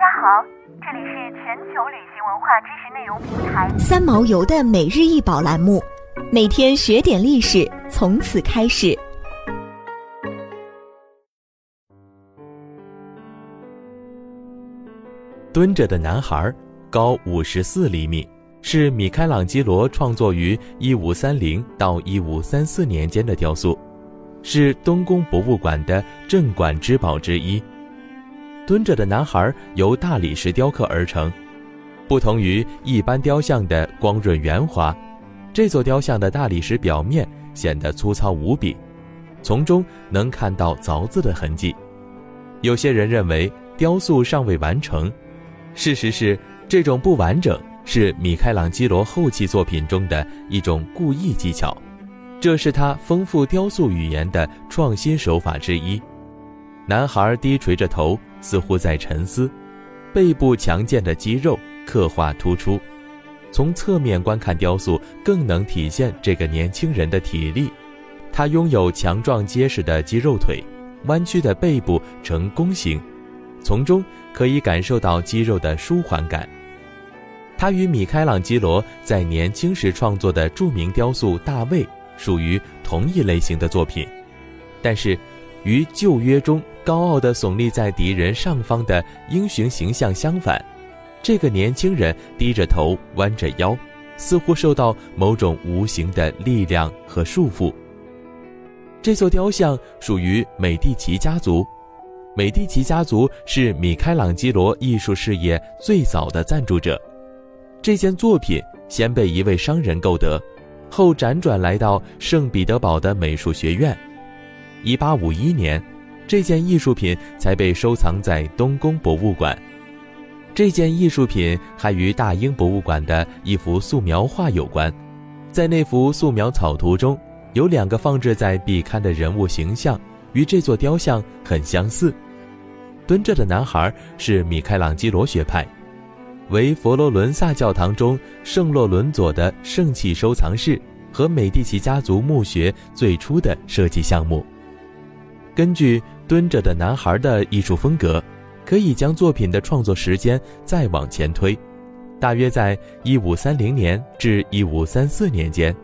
家好，这里是全球旅行文化知识内容平台三毛游的每日一宝栏目，每天学点历史，从此开始。蹲着的男孩，高五十四厘米，是米开朗基罗创作于一五三零到一五三四年间的雕塑，是东宫博物馆的镇馆之宝之一。蹲着的男孩由大理石雕刻而成，不同于一般雕像的光润圆滑，这座雕像的大理石表面显得粗糙无比，从中能看到凿字的痕迹。有些人认为雕塑尚未完成，事实是这种不完整是米开朗基罗后期作品中的一种故意技巧，这是他丰富雕塑语言的创新手法之一。男孩低垂着头。似乎在沉思，背部强健的肌肉刻画突出。从侧面观看雕塑，更能体现这个年轻人的体力。他拥有强壮结实的肌肉腿，弯曲的背部呈弓形，从中可以感受到肌肉的舒缓感。他与米开朗基罗在年轻时创作的著名雕塑《大卫》属于同一类型的作品，但是。于旧约中高傲地耸立在敌人上方的英雄形象相反，这个年轻人低着头，弯着腰，似乎受到某种无形的力量和束缚。这座雕像属于美第奇家族，美第奇家族是米开朗基罗艺术事业最早的赞助者。这件作品先被一位商人购得，后辗转来到圣彼得堡的美术学院。一八五一年，这件艺术品才被收藏在东宫博物馆。这件艺术品还与大英博物馆的一幅素描画有关。在那幅素描草图中，有两个放置在壁龛的人物形象，与这座雕像很相似。蹲着的男孩是米开朗基罗学派，为佛罗伦萨教堂中圣洛伦佐的圣器收藏室和美第奇家族墓穴最初的设计项目。根据蹲着的男孩的艺术风格，可以将作品的创作时间再往前推，大约在一五三零年至一五三四年间。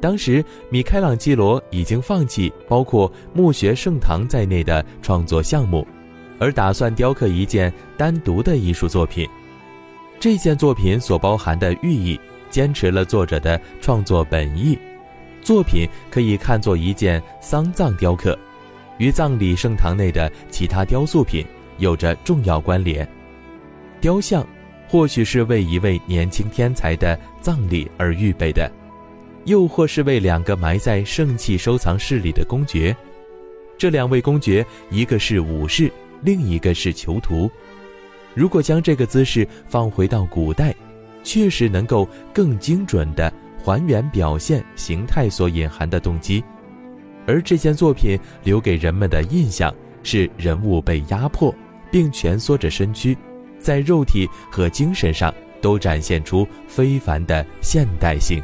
当时，米开朗基罗已经放弃包括墓穴圣堂在内的创作项目，而打算雕刻一件单独的艺术作品。这件作品所包含的寓意，坚持了作者的创作本意。作品可以看作一件丧葬雕刻。与葬礼圣堂内的其他雕塑品有着重要关联。雕像或许是为一位年轻天才的葬礼而预备的，又或是为两个埋在圣器收藏室里的公爵。这两位公爵，一个是武士，另一个是囚徒。如果将这个姿势放回到古代，确实能够更精准地还原表现形态所隐含的动机。而这件作品留给人们的印象是人物被压迫，并蜷缩着身躯，在肉体和精神上都展现出非凡的现代性。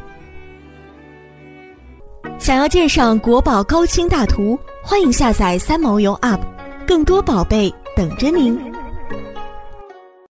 想要鉴赏国宝高清大图，欢迎下载三毛游 App，更多宝贝等着您。